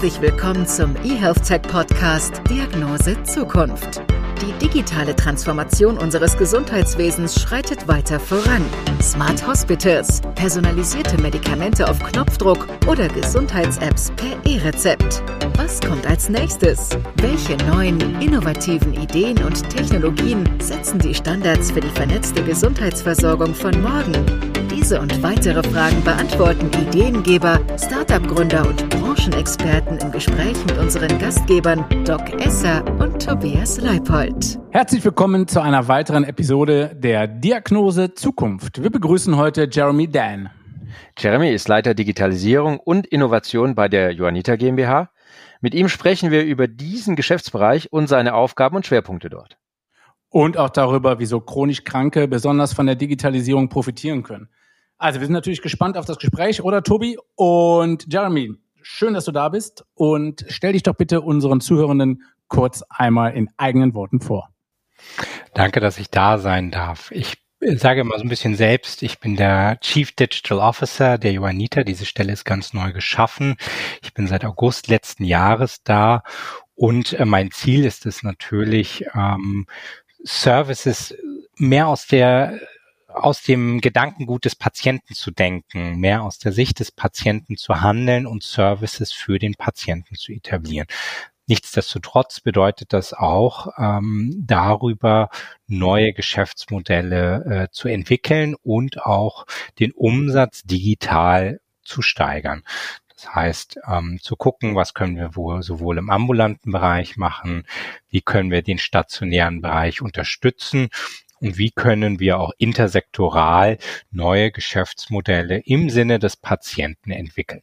Herzlich willkommen zum eHealth Tech Podcast Diagnose Zukunft. Die digitale Transformation unseres Gesundheitswesens schreitet weiter voran. Smart Hospitals, personalisierte Medikamente auf Knopfdruck oder Gesundheits-Apps per E-Rezept. Was kommt als nächstes? Welche neuen, innovativen Ideen und Technologien setzen die Standards für die vernetzte Gesundheitsversorgung von morgen? Diese und weitere Fragen beantworten Ideengeber, Startup-Gründer und Branchenexperten im Gespräch mit unseren Gastgebern Doc Esser und Tobias Leipold. Herzlich willkommen zu einer weiteren Episode der Diagnose Zukunft. Wir begrüßen heute Jeremy Dan. Jeremy ist Leiter Digitalisierung und Innovation bei der Johanniter GmbH. Mit ihm sprechen wir über diesen Geschäftsbereich und seine Aufgaben und Schwerpunkte dort. Und auch darüber, wieso chronisch Kranke besonders von der Digitalisierung profitieren können. Also wir sind natürlich gespannt auf das Gespräch, oder Tobi? Und Jeremy, schön, dass du da bist und stell dich doch bitte unseren Zuhörenden kurz einmal in eigenen Worten vor. Danke, dass ich da sein darf. Ich sage mal so ein bisschen selbst, ich bin der Chief Digital Officer der Johanniter. Diese Stelle ist ganz neu geschaffen. Ich bin seit August letzten Jahres da und äh, mein Ziel ist es natürlich, ähm, Services mehr aus der aus dem Gedankengut des Patienten zu denken, mehr aus der Sicht des Patienten zu handeln und Services für den Patienten zu etablieren. Nichtsdestotrotz bedeutet das auch, ähm, darüber neue Geschäftsmodelle äh, zu entwickeln und auch den Umsatz digital zu steigern. Das heißt, ähm, zu gucken, was können wir wohl sowohl im ambulanten Bereich machen, wie können wir den stationären Bereich unterstützen und wie können wir auch intersektoral neue Geschäftsmodelle im Sinne des Patienten entwickeln.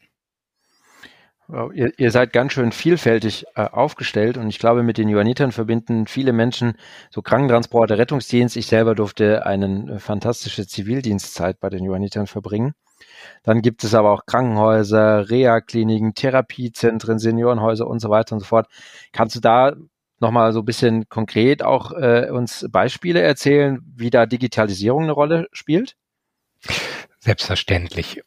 Wow, ihr, ihr, seid ganz schön vielfältig äh, aufgestellt und ich glaube, mit den Johannitern verbinden viele Menschen so Krankentransporte, Rettungsdienst. Ich selber durfte eine äh, fantastische Zivildienstzeit bei den Johannitern verbringen. Dann gibt es aber auch Krankenhäuser, Reha-Kliniken, Therapiezentren, Seniorenhäuser und so weiter und so fort. Kannst du da nochmal so ein bisschen konkret auch äh, uns Beispiele erzählen, wie da Digitalisierung eine Rolle spielt? Selbstverständlich.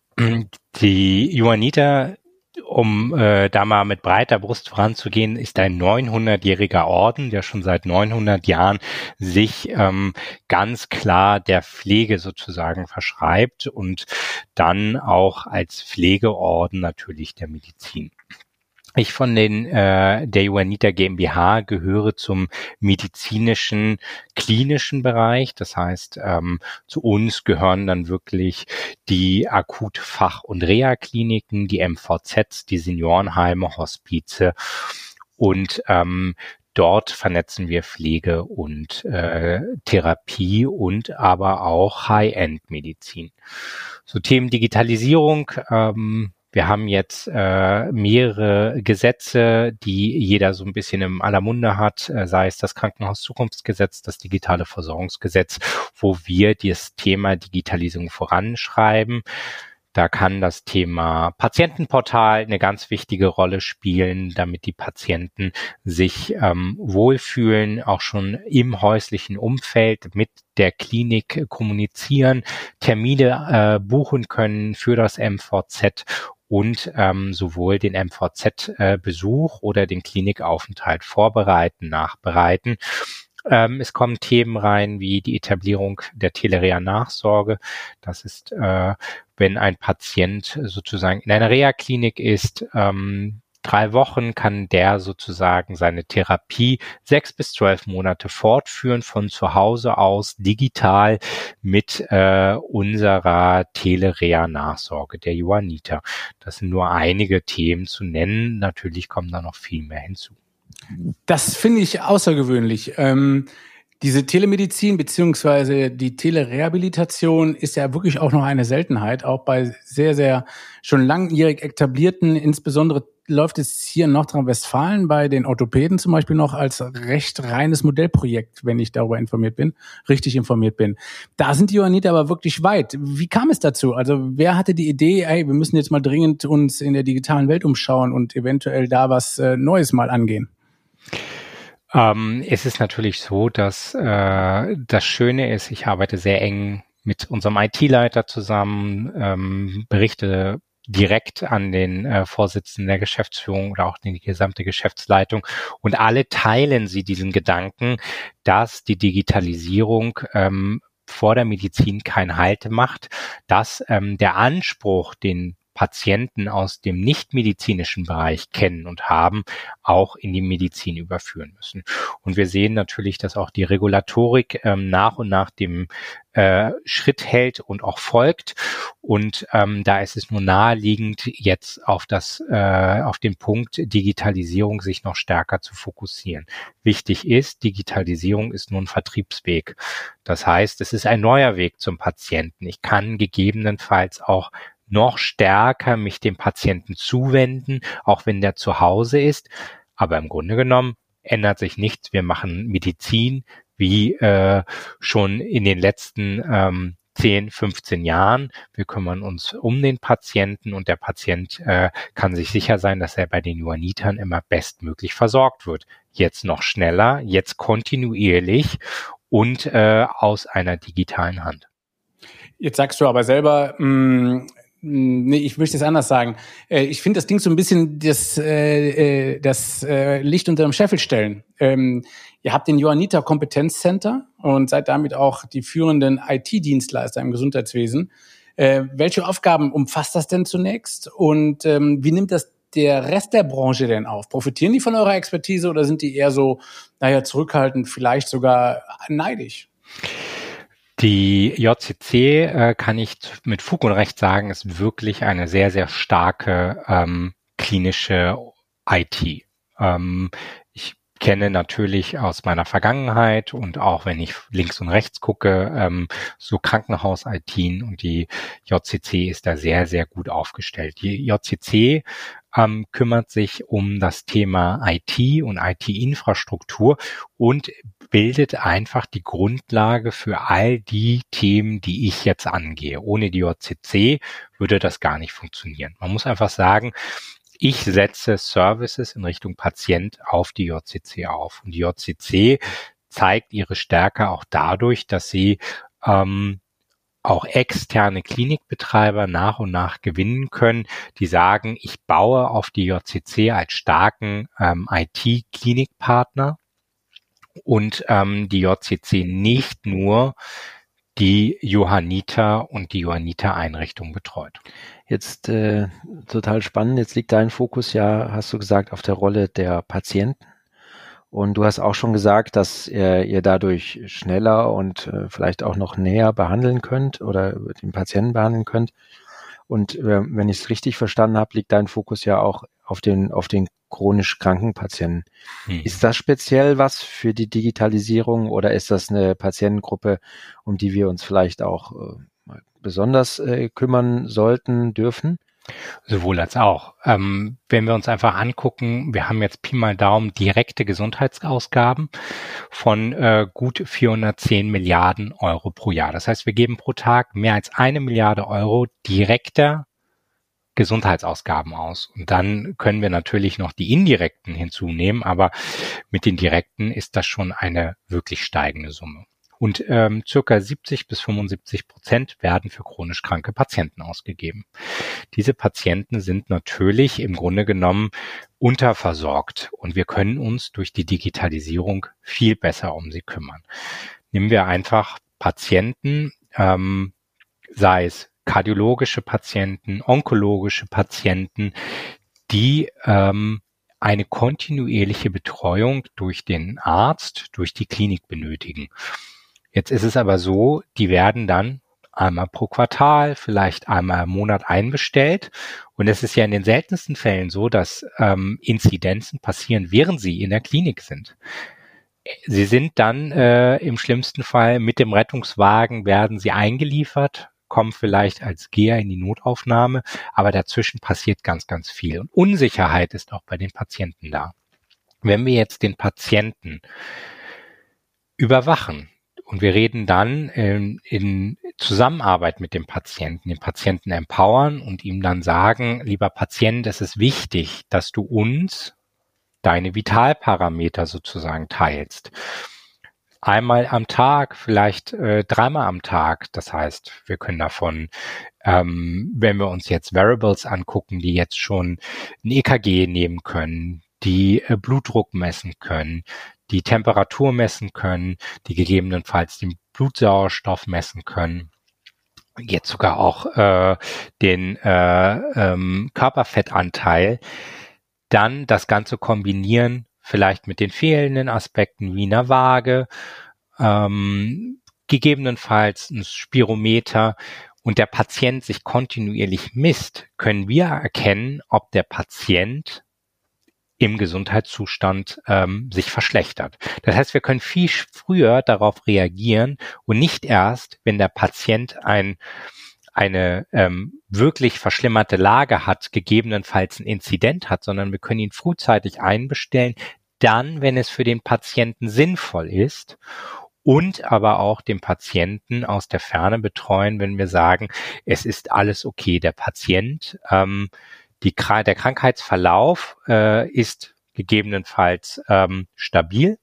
Die Johanniter, um äh, da mal mit breiter Brust voranzugehen, ist ein 900-jähriger Orden, der schon seit 900 Jahren sich ähm, ganz klar der Pflege sozusagen verschreibt und dann auch als Pflegeorden natürlich der Medizin. Ich von den äh, der Juanita GmbH gehöre zum medizinischen, klinischen Bereich. Das heißt, ähm, zu uns gehören dann wirklich die Akutfach- und Reha-Kliniken, die MVZs, die Seniorenheime, Hospize und ähm, dort vernetzen wir Pflege und äh, Therapie und aber auch High-End-Medizin. So Themen Digitalisierung. Ähm, wir haben jetzt äh, mehrere Gesetze, die jeder so ein bisschen im aller Munde hat, äh, sei es das Krankenhauszukunftsgesetz, das digitale Versorgungsgesetz, wo wir das Thema Digitalisierung voranschreiben. Da kann das Thema Patientenportal eine ganz wichtige Rolle spielen, damit die Patienten sich ähm, wohlfühlen, auch schon im häuslichen Umfeld mit der Klinik kommunizieren, Termine äh, buchen können für das MVZ und ähm, sowohl den MVZ-Besuch äh, oder den Klinikaufenthalt vorbereiten, nachbereiten. Ähm, es kommen Themen rein wie die Etablierung der Telerea-Nachsorge. Das ist, äh, wenn ein Patient sozusagen in einer Reha-Klinik ist, ähm, drei Wochen kann der sozusagen seine Therapie sechs bis zwölf Monate fortführen von zu Hause aus digital mit äh, unserer Telerea-Nachsorge der Johanniter. Das sind nur einige Themen zu nennen. Natürlich kommen da noch viel mehr hinzu. Das finde ich außergewöhnlich. Ähm diese Telemedizin beziehungsweise die Telerehabilitation ist ja wirklich auch noch eine Seltenheit, auch bei sehr, sehr schon langjährig etablierten, insbesondere läuft es hier in Nordrhein-Westfalen bei den Orthopäden zum Beispiel noch als recht reines Modellprojekt, wenn ich darüber informiert bin, richtig informiert bin. Da sind die Johanniter aber wirklich weit. Wie kam es dazu? Also wer hatte die Idee, ey, wir müssen jetzt mal dringend uns in der digitalen Welt umschauen und eventuell da was äh, Neues mal angehen? Ähm, es ist natürlich so, dass äh, das Schöne ist, ich arbeite sehr eng mit unserem IT-Leiter zusammen, ähm, berichte direkt an den äh, Vorsitzenden der Geschäftsführung oder auch die gesamte Geschäftsleitung. Und alle teilen sie diesen Gedanken, dass die Digitalisierung ähm, vor der Medizin kein Halt macht, dass ähm, der Anspruch, den Patienten aus dem nichtmedizinischen Bereich kennen und haben, auch in die Medizin überführen müssen. Und wir sehen natürlich, dass auch die Regulatorik ähm, nach und nach dem äh, Schritt hält und auch folgt. Und ähm, da ist es nur naheliegend, jetzt auf das, äh, auf den Punkt Digitalisierung sich noch stärker zu fokussieren. Wichtig ist, Digitalisierung ist nur ein Vertriebsweg. Das heißt, es ist ein neuer Weg zum Patienten. Ich kann gegebenenfalls auch noch stärker mich dem Patienten zuwenden, auch wenn der zu Hause ist. Aber im Grunde genommen ändert sich nichts. Wir machen Medizin wie äh, schon in den letzten ähm, 10, 15 Jahren. Wir kümmern uns um den Patienten und der Patient äh, kann sich sicher sein, dass er bei den Johannitern immer bestmöglich versorgt wird. Jetzt noch schneller, jetzt kontinuierlich und äh, aus einer digitalen Hand. Jetzt sagst du aber selber, mh, mm, nee, ich möchte es anders sagen. Äh, ich finde das Ding so ein bisschen das, äh, äh, das äh, Licht unter dem Scheffel stellen. Ähm, ihr habt den Johanniter Kompetenzcenter und seid damit auch die führenden IT-Dienstleister im Gesundheitswesen. Äh, welche Aufgaben umfasst das denn zunächst und ähm, wie nimmt das der Rest der Branche denn auf? Profitieren die von eurer Expertise oder sind die eher so, naja, zurückhaltend, vielleicht sogar neidisch? Die JCC, äh, kann ich mit Fug und Recht sagen, ist wirklich eine sehr, sehr starke ähm, klinische IT. Ähm, ich kenne natürlich aus meiner Vergangenheit und auch wenn ich links und rechts gucke, ähm, so Krankenhaus-IT und die JCC ist da sehr, sehr gut aufgestellt. Die JCC ähm, kümmert sich um das Thema IT und IT-Infrastruktur und bildet einfach die Grundlage für all die Themen, die ich jetzt angehe. Ohne die JCC würde das gar nicht funktionieren. Man muss einfach sagen, ich setze Services in Richtung Patient auf die JCC auf. Und die JCC zeigt ihre Stärke auch dadurch, dass sie ähm, auch externe Klinikbetreiber nach und nach gewinnen können, die sagen, ich baue auf die JCC als starken ähm, IT-Klinikpartner und ähm, die JCC nicht nur die Johanniter und die Johanniter-Einrichtung betreut. Jetzt äh, total spannend. Jetzt liegt dein Fokus ja, hast du gesagt, auf der Rolle der Patienten. Und du hast auch schon gesagt, dass ihr, ihr dadurch schneller und äh, vielleicht auch noch näher behandeln könnt oder den Patienten behandeln könnt. Und äh, wenn ich es richtig verstanden habe, liegt dein Fokus ja auch auf den, auf den chronisch kranken Patienten. Hm. Ist das speziell was für die Digitalisierung oder ist das eine Patientengruppe, um die wir uns vielleicht auch äh, besonders äh, kümmern sollten, dürfen? Sowohl als auch. Ähm, wenn wir uns einfach angucken, wir haben jetzt Pi mal Daumen direkte Gesundheitsausgaben von äh, gut 410 Milliarden Euro pro Jahr. Das heißt, wir geben pro Tag mehr als eine Milliarde Euro direkter Gesundheitsausgaben aus. Und dann können wir natürlich noch die indirekten hinzunehmen, aber mit den direkten ist das schon eine wirklich steigende Summe. Und ähm, circa 70 bis 75 Prozent werden für chronisch kranke Patienten ausgegeben. Diese Patienten sind natürlich im Grunde genommen unterversorgt und wir können uns durch die Digitalisierung viel besser um sie kümmern. Nehmen wir einfach Patienten, ähm, sei es kardiologische Patienten, onkologische Patienten, die ähm, eine kontinuierliche Betreuung durch den Arzt, durch die Klinik benötigen. Jetzt ist es aber so, die werden dann einmal pro Quartal, vielleicht einmal im Monat einbestellt. Und es ist ja in den seltensten Fällen so, dass ähm, Inzidenzen passieren, während sie in der Klinik sind. Sie sind dann äh, im schlimmsten Fall mit dem Rettungswagen werden sie eingeliefert, kommen vielleicht als Geher in die Notaufnahme, aber dazwischen passiert ganz, ganz viel. Und Unsicherheit ist auch bei den Patienten da. Wenn wir jetzt den Patienten überwachen, und wir reden dann in, in Zusammenarbeit mit dem Patienten, den Patienten empowern und ihm dann sagen, lieber Patient, es ist wichtig, dass du uns deine Vitalparameter sozusagen teilst. einmal am Tag, vielleicht äh, dreimal am Tag. Das heißt, wir können davon, ähm, wenn wir uns jetzt Variables angucken, die jetzt schon ein EKG nehmen können, die äh, Blutdruck messen können, die Temperatur messen können, die gegebenenfalls den Blutsauerstoff messen können, jetzt sogar auch äh, den äh, ähm, Körperfettanteil, dann das Ganze kombinieren, vielleicht mit den fehlenden Aspekten wie einer Waage, ähm, gegebenenfalls ein Spirometer. Und der Patient sich kontinuierlich misst, können wir erkennen, ob der Patient im Gesundheitszustand ähm, sich verschlechtert. Das heißt, wir können viel früher darauf reagieren und nicht erst, wenn der Patient ein, eine ähm, wirklich verschlimmerte Lage hat, gegebenenfalls ein Inzident hat, sondern wir können ihn frühzeitig einbestellen, dann, wenn es für den Patienten sinnvoll ist und aber auch den Patienten aus der Ferne betreuen, wenn wir sagen, es ist alles okay. Der Patient ähm, die, der Krankheitsverlauf äh, ist gegebenenfalls ähm, stabil.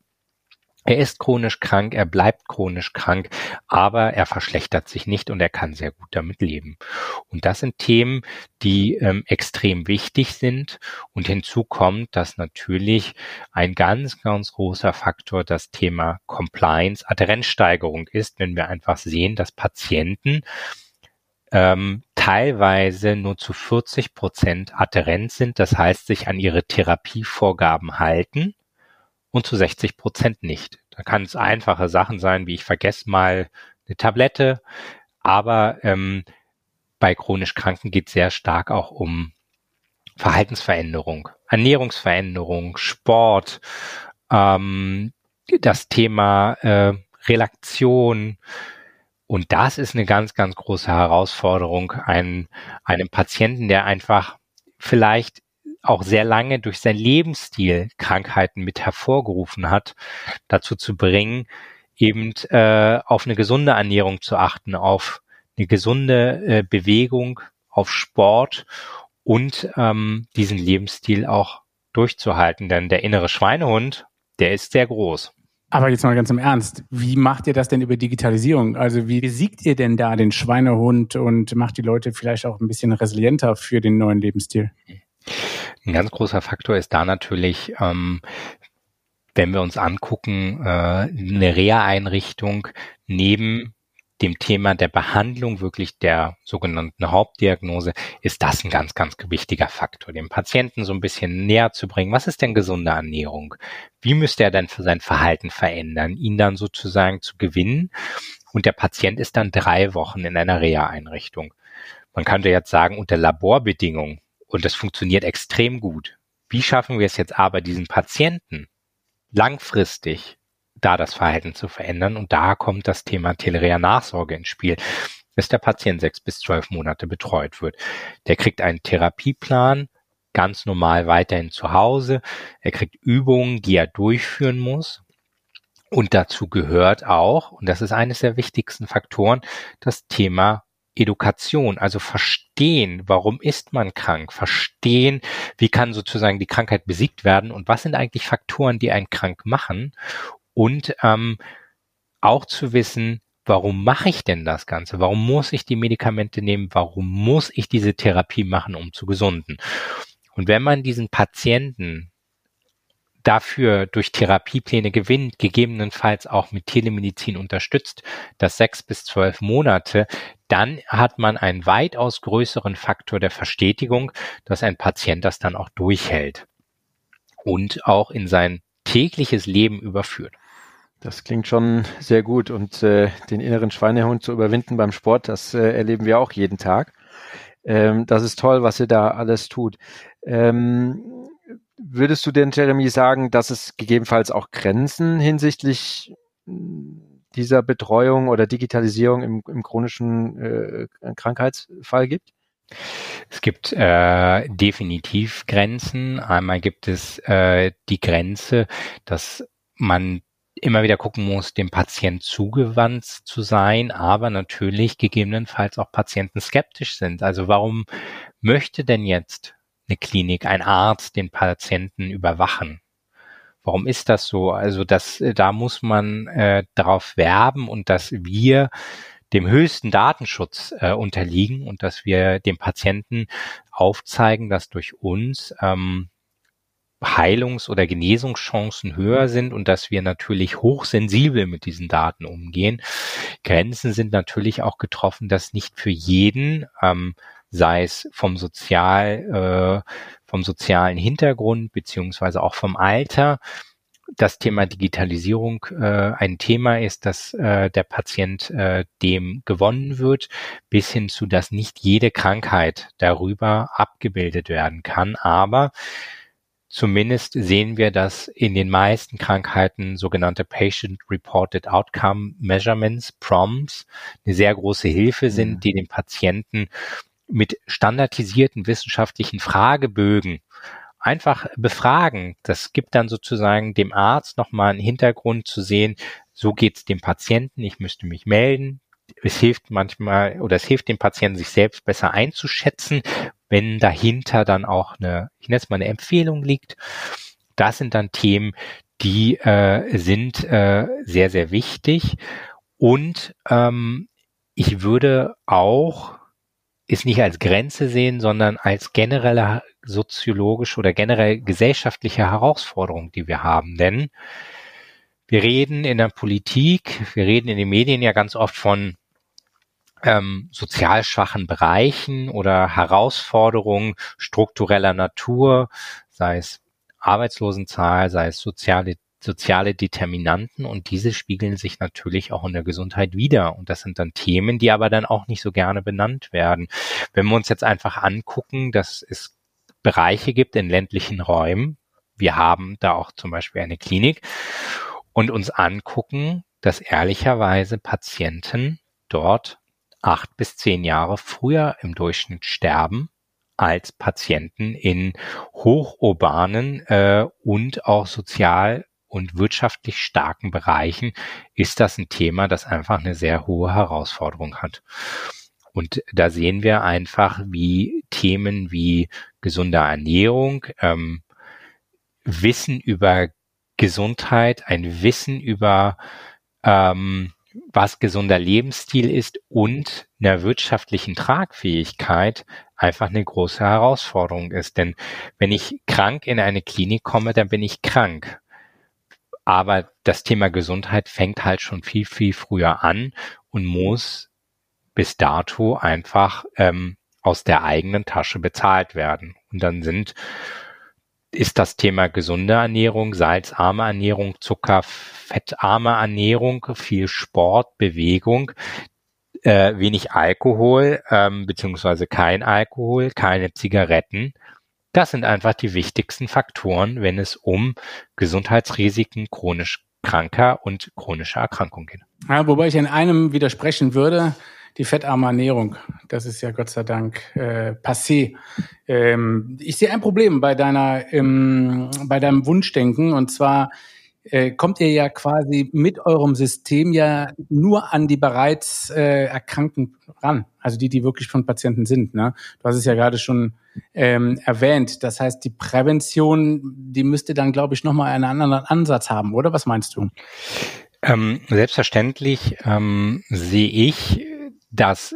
Er ist chronisch krank, er bleibt chronisch krank, aber er verschlechtert sich nicht und er kann sehr gut damit leben. Und das sind Themen, die ähm, extrem wichtig sind. Und hinzu kommt, dass natürlich ein ganz, ganz großer Faktor das Thema Compliance, Adherenzsteigerung ist, wenn wir einfach sehen, dass Patienten ähm, teilweise nur zu 40 Prozent adherent sind, das heißt sich an ihre Therapievorgaben halten und zu 60 Prozent nicht. Da kann es einfache Sachen sein, wie ich vergesse mal eine Tablette, aber ähm, bei chronisch Kranken geht es sehr stark auch um Verhaltensveränderung, Ernährungsveränderung, Sport, ähm, das Thema äh, Relaktion, und das ist eine ganz, ganz große Herausforderung, einen, einem Patienten, der einfach vielleicht auch sehr lange durch sein Lebensstil Krankheiten mit hervorgerufen hat, dazu zu bringen, eben äh, auf eine gesunde Ernährung zu achten, auf eine gesunde äh, Bewegung, auf Sport und ähm, diesen Lebensstil auch durchzuhalten. Denn der innere Schweinehund, der ist sehr groß. Aber jetzt mal ganz im Ernst, wie macht ihr das denn über Digitalisierung? Also wie besiegt ihr denn da den Schweinehund und macht die Leute vielleicht auch ein bisschen resilienter für den neuen Lebensstil? Ein ganz großer Faktor ist da natürlich, ähm, wenn wir uns angucken, äh, eine Reha-Einrichtung neben dem Thema der Behandlung wirklich der sogenannten Hauptdiagnose ist das ein ganz, ganz wichtiger Faktor, dem Patienten so ein bisschen näher zu bringen. Was ist denn gesunde Ernährung? Wie müsste er denn für sein Verhalten verändern, ihn dann sozusagen zu gewinnen? Und der Patient ist dann drei Wochen in einer Reha-Einrichtung. Man könnte jetzt sagen, unter Laborbedingungen, und das funktioniert extrem gut. Wie schaffen wir es jetzt aber, diesen Patienten langfristig da das Verhalten zu verändern. Und da kommt das Thema Telerea-Nachsorge ins Spiel, dass der Patient sechs bis zwölf Monate betreut wird. Der kriegt einen Therapieplan, ganz normal weiterhin zu Hause. Er kriegt Übungen, die er durchführen muss. Und dazu gehört auch, und das ist eines der wichtigsten Faktoren, das Thema Education, also verstehen, warum ist man krank, verstehen, wie kann sozusagen die Krankheit besiegt werden und was sind eigentlich Faktoren, die einen krank machen und ähm, auch zu wissen, warum mache ich denn das Ganze? Warum muss ich die Medikamente nehmen? Warum muss ich diese Therapie machen, um zu gesunden? Und wenn man diesen Patienten dafür durch Therapiepläne gewinnt, gegebenenfalls auch mit Telemedizin unterstützt, das sechs bis zwölf Monate, dann hat man einen weitaus größeren Faktor der Verstetigung, dass ein Patient das dann auch durchhält und auch in sein tägliches Leben überführt. Das klingt schon sehr gut und äh, den inneren Schweinehund zu überwinden beim Sport, das äh, erleben wir auch jeden Tag. Ähm, das ist toll, was ihr da alles tut. Ähm, würdest du denn, Jeremy, sagen, dass es gegebenenfalls auch Grenzen hinsichtlich dieser Betreuung oder Digitalisierung im, im chronischen äh, Krankheitsfall gibt? Es gibt äh, definitiv Grenzen. Einmal gibt es äh, die Grenze, dass man immer wieder gucken muss, dem Patient zugewandt zu sein, aber natürlich gegebenenfalls auch Patienten skeptisch sind. Also warum möchte denn jetzt eine Klinik, ein Arzt den Patienten überwachen? Warum ist das so? Also das, äh, da muss man äh, darauf werben und dass wir dem höchsten Datenschutz äh, unterliegen und dass wir dem Patienten aufzeigen, dass durch uns ähm, Heilungs- oder Genesungschancen höher sind und dass wir natürlich hochsensibel mit diesen Daten umgehen. Grenzen sind natürlich auch getroffen, dass nicht für jeden, ähm, sei es vom Sozial, äh, vom sozialen Hintergrund beziehungsweise auch vom Alter, das Thema Digitalisierung äh, ein Thema ist, dass äh, der Patient äh, dem gewonnen wird, bis hin zu, dass nicht jede Krankheit darüber abgebildet werden kann. Aber Zumindest sehen wir, dass in den meisten Krankheiten sogenannte Patient-Reported Outcome Measurements, PROMs, eine sehr große Hilfe sind, mhm. die den Patienten mit standardisierten wissenschaftlichen Fragebögen einfach befragen. Das gibt dann sozusagen dem Arzt nochmal einen Hintergrund zu sehen, so geht's dem Patienten, ich müsste mich melden, es hilft manchmal oder es hilft dem Patienten, sich selbst besser einzuschätzen, wenn dahinter dann auch eine, ich nenne es mal eine Empfehlung liegt. Das sind dann Themen, die äh, sind äh, sehr, sehr wichtig. Und ähm, ich würde auch es nicht als Grenze sehen, sondern als generelle soziologische oder generell gesellschaftliche Herausforderung, die wir haben. Denn wir reden in der Politik, wir reden in den Medien ja ganz oft von ähm, sozial schwachen Bereichen oder Herausforderungen struktureller Natur, sei es Arbeitslosenzahl, sei es soziale soziale Determinanten und diese spiegeln sich natürlich auch in der Gesundheit wieder. Und das sind dann Themen, die aber dann auch nicht so gerne benannt werden. Wenn wir uns jetzt einfach angucken, dass es Bereiche gibt in ländlichen Räumen, wir haben da auch zum Beispiel eine Klinik und uns angucken, dass ehrlicherweise Patienten dort acht bis zehn Jahre früher im Durchschnitt sterben als Patienten in hochurbanen äh, und auch sozial und wirtschaftlich starken Bereichen ist das ein Thema, das einfach eine sehr hohe Herausforderung hat. Und da sehen wir einfach, wie Themen wie gesunde Ernährung, ähm, Wissen über Gesundheit, ein Wissen über ähm, was gesunder Lebensstil ist und einer wirtschaftlichen Tragfähigkeit einfach eine große Herausforderung ist. Denn wenn ich krank in eine Klinik komme, dann bin ich krank. Aber das Thema Gesundheit fängt halt schon viel, viel früher an und muss bis dato einfach ähm, aus der eigenen Tasche bezahlt werden. Und dann sind ist das Thema gesunde Ernährung, salzarme Ernährung, Zucker, fettarme Ernährung, viel Sport, Bewegung, äh, wenig Alkohol, ähm, beziehungsweise kein Alkohol, keine Zigaretten. Das sind einfach die wichtigsten Faktoren, wenn es um Gesundheitsrisiken chronisch kranker und chronischer Erkrankungen geht. Ja, wobei ich in einem widersprechen würde die fettarme Ernährung. Das ist ja Gott sei Dank äh, passé. Ähm, ich sehe ein Problem bei deiner, ähm, bei deinem Wunschdenken und zwar äh, kommt ihr ja quasi mit eurem System ja nur an die bereits äh, Erkrankten ran, also die, die wirklich von Patienten sind. Ne? Du hast es ja gerade schon ähm, erwähnt. Das heißt, die Prävention, die müsste dann, glaube ich, nochmal einen anderen Ansatz haben, oder? Was meinst du? Ähm, selbstverständlich ähm, sehe ich das,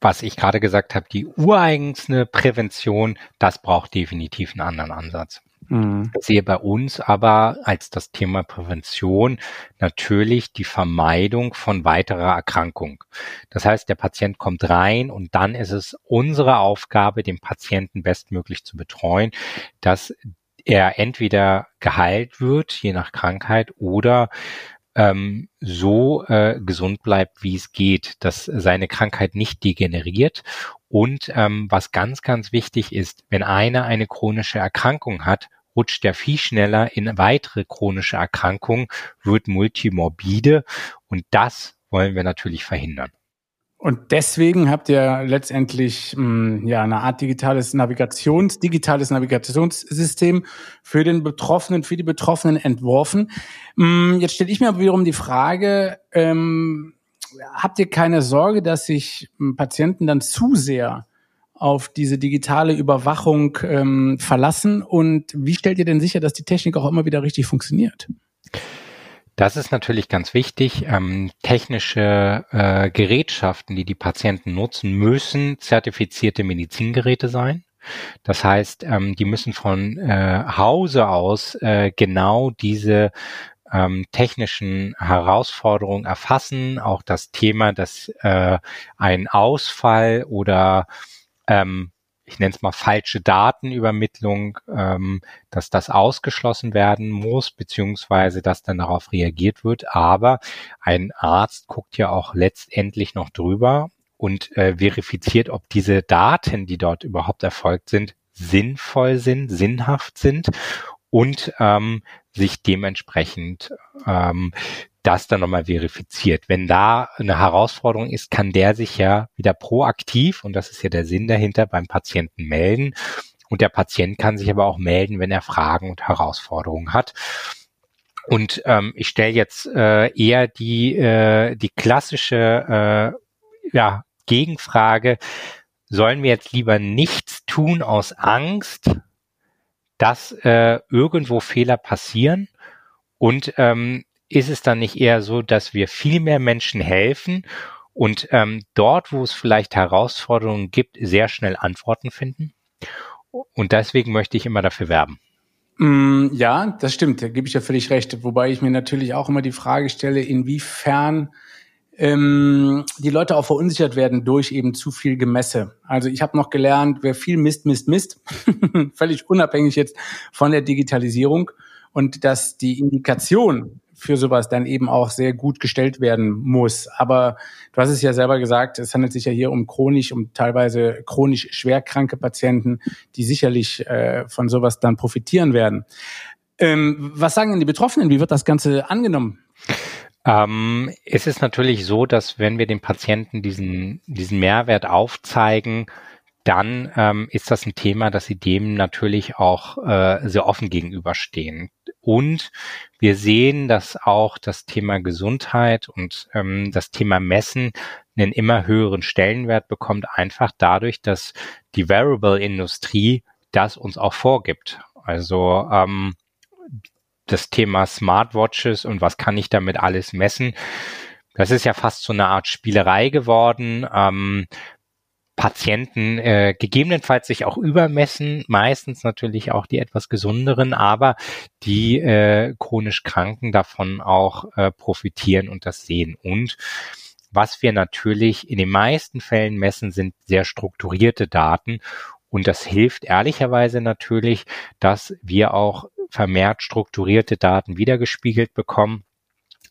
was ich gerade gesagt habe, die ureigene Prävention, das braucht definitiv einen anderen Ansatz. Mhm. Ich sehe bei uns aber als das Thema Prävention natürlich die Vermeidung von weiterer Erkrankung. Das heißt, der Patient kommt rein und dann ist es unsere Aufgabe, den Patienten bestmöglich zu betreuen, dass er entweder geheilt wird, je nach Krankheit, oder ähm, so äh, gesund bleibt, wie es geht, dass seine Krankheit nicht degeneriert. Und ähm, was ganz, ganz wichtig ist, wenn einer eine chronische Erkrankung hat, rutscht er viel schneller in weitere chronische Erkrankungen, wird multimorbide und das wollen wir natürlich verhindern. Und deswegen habt ihr letztendlich mh, hm, ja eine Art digitales Navigations, digitales Navigationssystem für den Betroffenen, für die Betroffenen entworfen. Mh, hm, jetzt stelle ich mir aber wiederum die Frage: ähm, Habt ihr keine Sorge, dass sich hm, Patienten dann zu sehr auf diese digitale Überwachung ähm, verlassen? Und wie stellt ihr denn sicher, dass die Technik auch immer wieder richtig funktioniert? Das ist natürlich ganz wichtig. Ähm, technische äh, Gerätschaften, die die Patienten nutzen, müssen zertifizierte Medizingeräte sein. Das heißt, ähm, die müssen von äh, Hause aus äh, genau diese ähm, technischen Herausforderungen erfassen. Auch das Thema, dass äh, ein Ausfall oder ähm, ich nenne es mal falsche Datenübermittlung, ähm, dass das ausgeschlossen werden muss, beziehungsweise dass dann darauf reagiert wird. Aber ein Arzt guckt ja auch letztendlich noch drüber und äh, verifiziert, ob diese Daten, die dort überhaupt erfolgt sind, sinnvoll sind, sinnhaft sind und ähm, sich dementsprechend ähm, das dann nochmal verifiziert. Wenn da eine Herausforderung ist, kann der sich ja wieder proaktiv, und das ist ja der Sinn dahinter, beim Patienten melden. Und der Patient kann sich aber auch melden, wenn er Fragen und Herausforderungen hat. Und ähm, ich stelle jetzt äh, eher die, äh, die klassische äh, ja, Gegenfrage, sollen wir jetzt lieber nichts tun aus Angst, dass äh, irgendwo Fehler passieren? Und ähm, ist es dann nicht eher so, dass wir viel mehr Menschen helfen und ähm, dort, wo es vielleicht Herausforderungen gibt, sehr schnell Antworten finden? Und deswegen möchte ich immer dafür werben. Mm, ja, das stimmt, da gebe ich ja völlig recht. Wobei ich mir natürlich auch immer die Frage stelle, inwiefern ähm, die Leute auch verunsichert werden durch eben zu viel Gemesse. Also ich habe noch gelernt, wer viel misst, misst, misst, völlig unabhängig jetzt von der Digitalisierung und dass die Indikation für sowas dann eben auch sehr gut gestellt werden muss. Aber du hast es ja selber gesagt, es handelt sich ja hier um chronisch, um teilweise chronisch schwerkranke Patienten, die sicherlich äh, von sowas dann profitieren werden. Ähm, was sagen denn die Betroffenen? Wie wird das Ganze angenommen? Ähm, es ist natürlich so, dass wenn wir dem Patienten diesen, diesen Mehrwert aufzeigen, dann ähm, ist das ein Thema, dass sie dem natürlich auch äh, sehr offen gegenüberstehen. Und wir sehen, dass auch das Thema Gesundheit und ähm, das Thema Messen einen immer höheren Stellenwert bekommt, einfach dadurch, dass die Wearable-Industrie das uns auch vorgibt. Also ähm, das Thema Smartwatches und was kann ich damit alles messen. Das ist ja fast so eine Art Spielerei geworden. Ähm, Patienten äh, gegebenenfalls sich auch übermessen, meistens natürlich auch die etwas gesunderen, aber die äh, chronisch Kranken davon auch äh, profitieren und das sehen. Und was wir natürlich in den meisten Fällen messen, sind sehr strukturierte Daten. Und das hilft ehrlicherweise natürlich, dass wir auch vermehrt strukturierte Daten wiedergespiegelt bekommen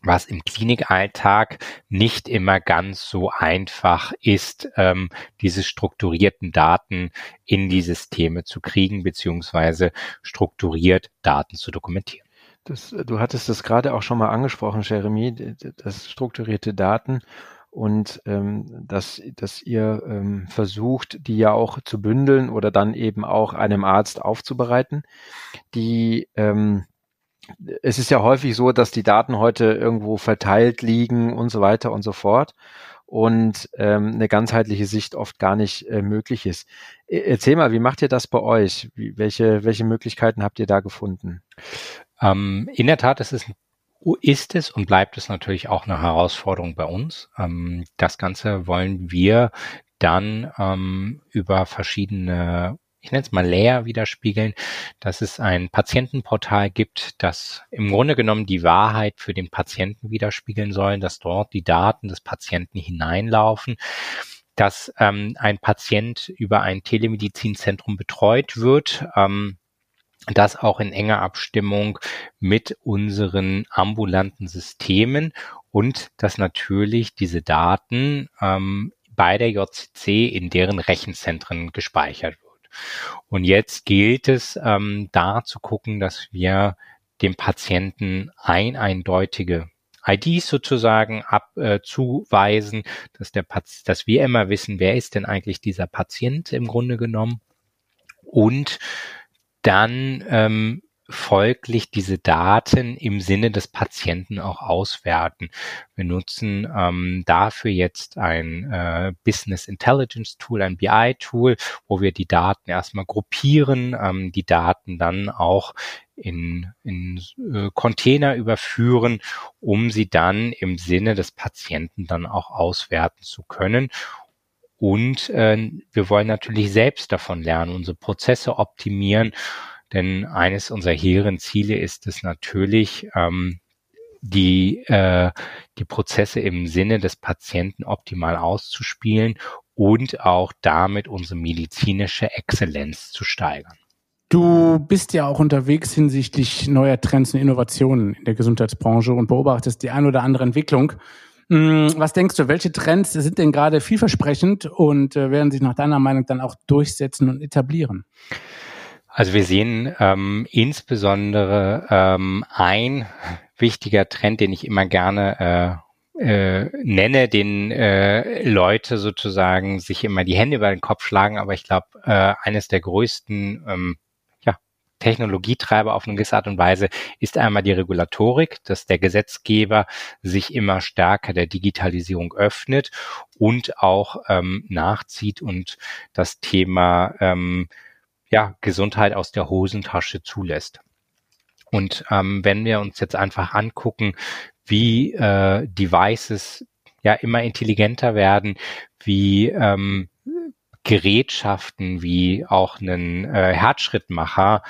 was im Klinikalltag nicht immer ganz so einfach ist, ähm, diese strukturierten Daten in die Systeme zu kriegen, beziehungsweise strukturiert Daten zu dokumentieren. Das, du hattest das gerade auch schon mal angesprochen, Jeremy, das strukturierte Daten und ähm, dass, dass ihr ähm, versucht, die ja auch zu bündeln oder dann eben auch einem Arzt aufzubereiten. Die ähm, es ist ja häufig so, dass die Daten heute irgendwo verteilt liegen und so weiter und so fort und ähm, eine ganzheitliche Sicht oft gar nicht äh, möglich ist. E, erzähl mal, wie macht ihr das bei euch? Wie, welche, welche Möglichkeiten habt ihr da gefunden? Ähm, in der Tat ist es ist es und bleibt es natürlich auch eine Herausforderung bei uns. Ähm, das Ganze wollen wir dann ähm, über verschiedene ich nenne es mal Layer widerspiegeln, dass es ein Patientenportal gibt, das im Grunde genommen die Wahrheit für den Patienten widerspiegeln soll, dass dort die Daten des Patienten hineinlaufen dass ähm, ein Patient über ein Telemedizinzentrum betreut wird, ähm, das auch in enger Abstimmung mit unseren ambulanten Systemen und dass natürlich diese Daten ähm, bei der JCC in deren Rechenzentren gespeichert und jetzt gilt es, ähm, da zu gucken, dass wir dem Patienten ein eindeutige IDs sozusagen abzuweisen, äh, dass der Pat dass wir immer wissen, wer ist denn eigentlich dieser Patient im Grunde genommen. Und dann ähm, folglich diese Daten im Sinne des Patienten auch auswerten. Wir nutzen ähm, dafür jetzt ein äh, Business Intelligence Tool, ein BI-Tool, wo wir die Daten erstmal gruppieren, ähm, die Daten dann auch in, in äh, Container überführen, um sie dann im Sinne des Patienten dann auch auswerten zu können. Und äh, wir wollen natürlich selbst davon lernen, unsere Prozesse optimieren denn eines unserer hehren Ziele ist es natürlich, ähm, die, äh, die Prozesse im Sinne des Patienten optimal auszuspielen und auch damit unsere medizinische Exzellenz zu steigern. Du bist ja auch unterwegs hinsichtlich neuer Trends und Innovationen in der Gesundheitsbranche und beobachtest die ein oder andere Entwicklung. Hm, was denkst du, welche Trends sind denn gerade vielversprechend und äh, werden sich nach deiner Meinung dann auch durchsetzen und etablieren? Also wir sehen ähm, insbesondere ähm, ein wichtiger Trend, den ich immer gerne äh, äh, nenne, den äh, Leute sozusagen sich immer die Hände über den Kopf schlagen, aber ich glaube, äh, eines der größten ähm, ja, Technologietreiber auf eine gewisse Art und Weise ist einmal die Regulatorik, dass der Gesetzgeber sich immer stärker der Digitalisierung öffnet und auch ähm, nachzieht und das Thema ähm, ja, Gesundheit aus der Hosentasche zulässt. Und ähm, wenn wir uns jetzt einfach angucken, wie äh, Devices ja immer intelligenter werden, wie ähm, Gerätschaften wie auch einen äh, Herzschrittmacher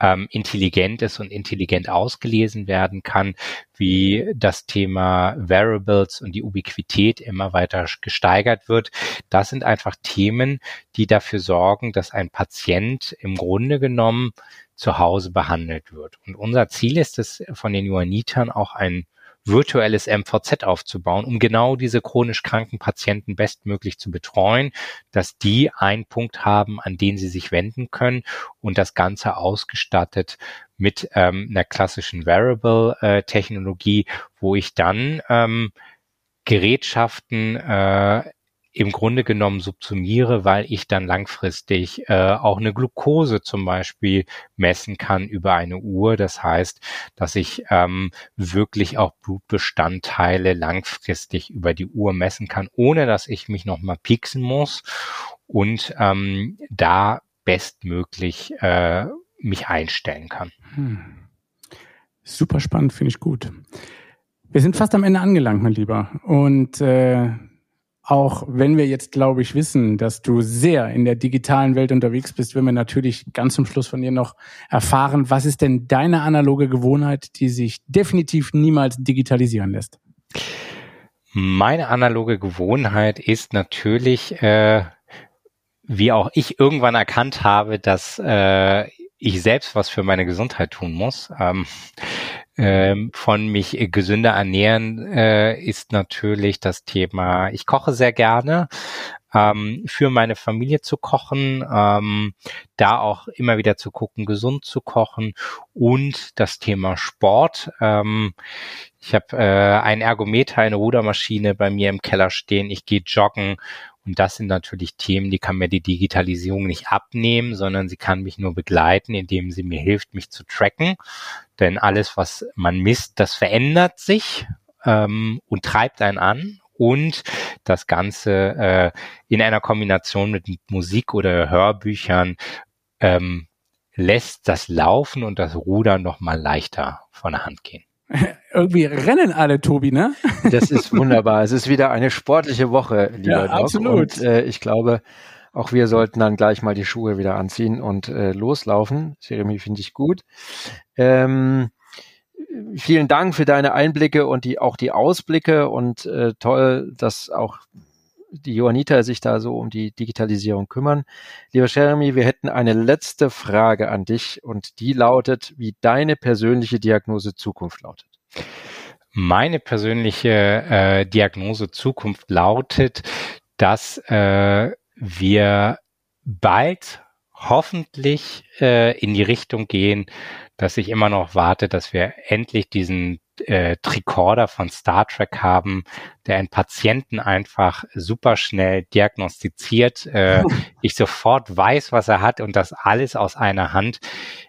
ähm, intelligent ist und intelligent ausgelesen werden kann, wie das Thema Variables und die Ubiquität immer weiter gesteigert wird. Das sind einfach Themen, die dafür sorgen, dass ein Patient im Grunde genommen zu Hause behandelt wird. Und unser Ziel ist es von den Johannitern auch ein virtuelles MVZ aufzubauen, um genau diese chronisch kranken Patienten bestmöglich zu betreuen, dass die einen Punkt haben, an den sie sich wenden können und das Ganze ausgestattet mit ähm, einer klassischen Variable-Technologie, äh, wo ich dann ähm, Gerätschaften äh, im Grunde genommen subsumiere, weil ich dann langfristig äh, auch eine Glucose zum Beispiel messen kann über eine Uhr. Das heißt, dass ich ähm, wirklich auch Blutbestandteile langfristig über die Uhr messen kann, ohne dass ich mich nochmal pieksen muss und ähm, da bestmöglich äh, mich einstellen kann. Hm. Super spannend, finde ich gut. Wir sind fast am Ende angelangt, mein Lieber. Und äh, auch wenn wir jetzt, glaube ich, wissen, dass du sehr in der digitalen Welt unterwegs bist, wenn wir natürlich ganz zum Schluss von dir noch erfahren, was ist denn deine analoge Gewohnheit, die sich definitiv niemals digitalisieren lässt? Meine analoge Gewohnheit ist natürlich, äh, wie auch ich irgendwann erkannt habe, dass äh, ich selbst was für meine Gesundheit tun muss. Ähm, ähm, von mich gesünder ernähren äh, ist natürlich das Thema, ich koche sehr gerne. Ähm, für meine Familie zu kochen, ähm, da auch immer wieder zu gucken, gesund zu kochen und das Thema Sport. Ähm, ich habe äh, ein Ergometer, eine Rudermaschine bei mir im Keller stehen. Ich gehe joggen und das sind natürlich Themen, die kann mir die Digitalisierung nicht abnehmen, sondern sie kann mich nur begleiten, indem sie mir hilft, mich zu tracken. Denn alles, was man misst, das verändert sich ähm, und treibt einen an. Und das Ganze äh, in einer Kombination mit Musik oder Hörbüchern ähm, lässt das Laufen und das Rudern noch mal leichter von der Hand gehen. Irgendwie rennen alle, Tobi, ne? Das ist wunderbar. es ist wieder eine sportliche Woche, lieber ja, Absolut. Und äh, ich glaube, auch wir sollten dann gleich mal die Schuhe wieder anziehen und äh, loslaufen. Jeremy finde ich gut. Ähm, vielen Dank für deine Einblicke und die auch die Ausblicke und äh, toll, dass auch die Johanniter sich da so um die Digitalisierung kümmern. Lieber Jeremy, wir hätten eine letzte Frage an dich und die lautet, wie deine persönliche Diagnose Zukunft lautet. Meine persönliche äh, Diagnose Zukunft lautet, dass äh, wir bald hoffentlich äh, in die Richtung gehen, dass ich immer noch warte, dass wir endlich diesen äh, Tricorder von Star Trek haben, der einen Patienten einfach super schnell diagnostiziert, äh, ich sofort weiß, was er hat und das alles aus einer Hand.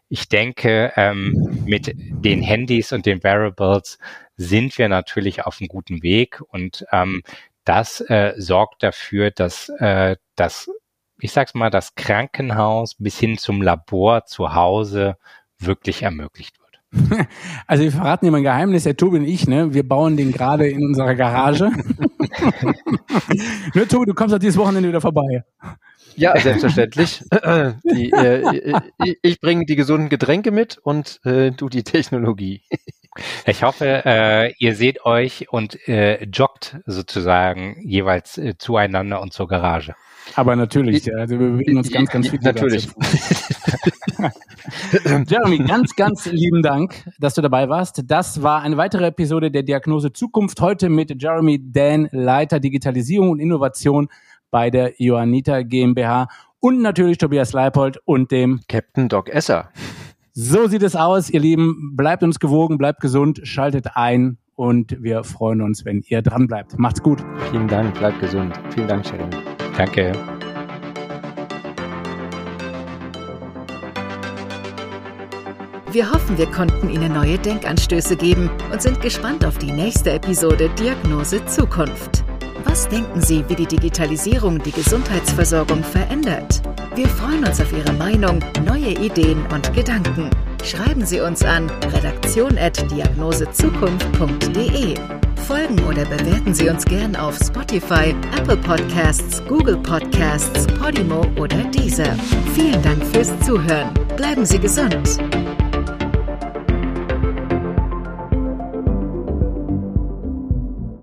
ich denke, ähm, mit den Handys und den Wearables sind wir natürlich auf einem guten Weg und ähm, das äh, sorgt dafür, dass äh, das, ich sag's mal, das Krankenhaus bis hin zum Labor zu Hause wirklich ermöglicht. Also wir verraten dir mal ein Geheimnis, der Tobi und ich, ne? Wir bauen den gerade in unserer Garage. ne, Tobi, du kommst auch dieses Wochenende wieder vorbei. Ja, selbstverständlich. die, äh, ich bringe die gesunden Getränke mit und äh, du die Technologie. Ich hoffe, äh, ihr seht euch und äh, joggt sozusagen jeweils äh, zueinander und zur Garage. Aber natürlich, also wir bewegen uns ganz, ganz viel. Natürlich. Jeremy, ganz, ganz lieben Dank, dass du dabei warst. Das war eine weitere Episode der Diagnose Zukunft. Heute mit Jeremy Dan, Leiter Digitalisierung und Innovation bei der Johanniter GmbH und natürlich Tobias Leipold und dem Captain Doc Esser. So sieht es aus, ihr Lieben. Bleibt uns gewogen, bleibt gesund, schaltet ein und wir freuen uns, wenn ihr dran bleibt. Macht's gut. Vielen Dank, bleibt gesund. Vielen Dank, Sharon. Danke. Wir hoffen, wir konnten Ihnen neue Denkanstöße geben und sind gespannt auf die nächste Episode Diagnose Zukunft. Was denken Sie, wie die Digitalisierung die Gesundheitsversorgung verändert? Wir freuen uns auf Ihre Meinung, neue Ideen und Gedanken. Schreiben Sie uns an redaktion.diagnosezukunft.de. Folgen oder bewerten Sie uns gern auf Spotify, Apple Podcasts, Google Podcasts, Podimo oder Deezer. Vielen Dank fürs Zuhören. Bleiben Sie gesund.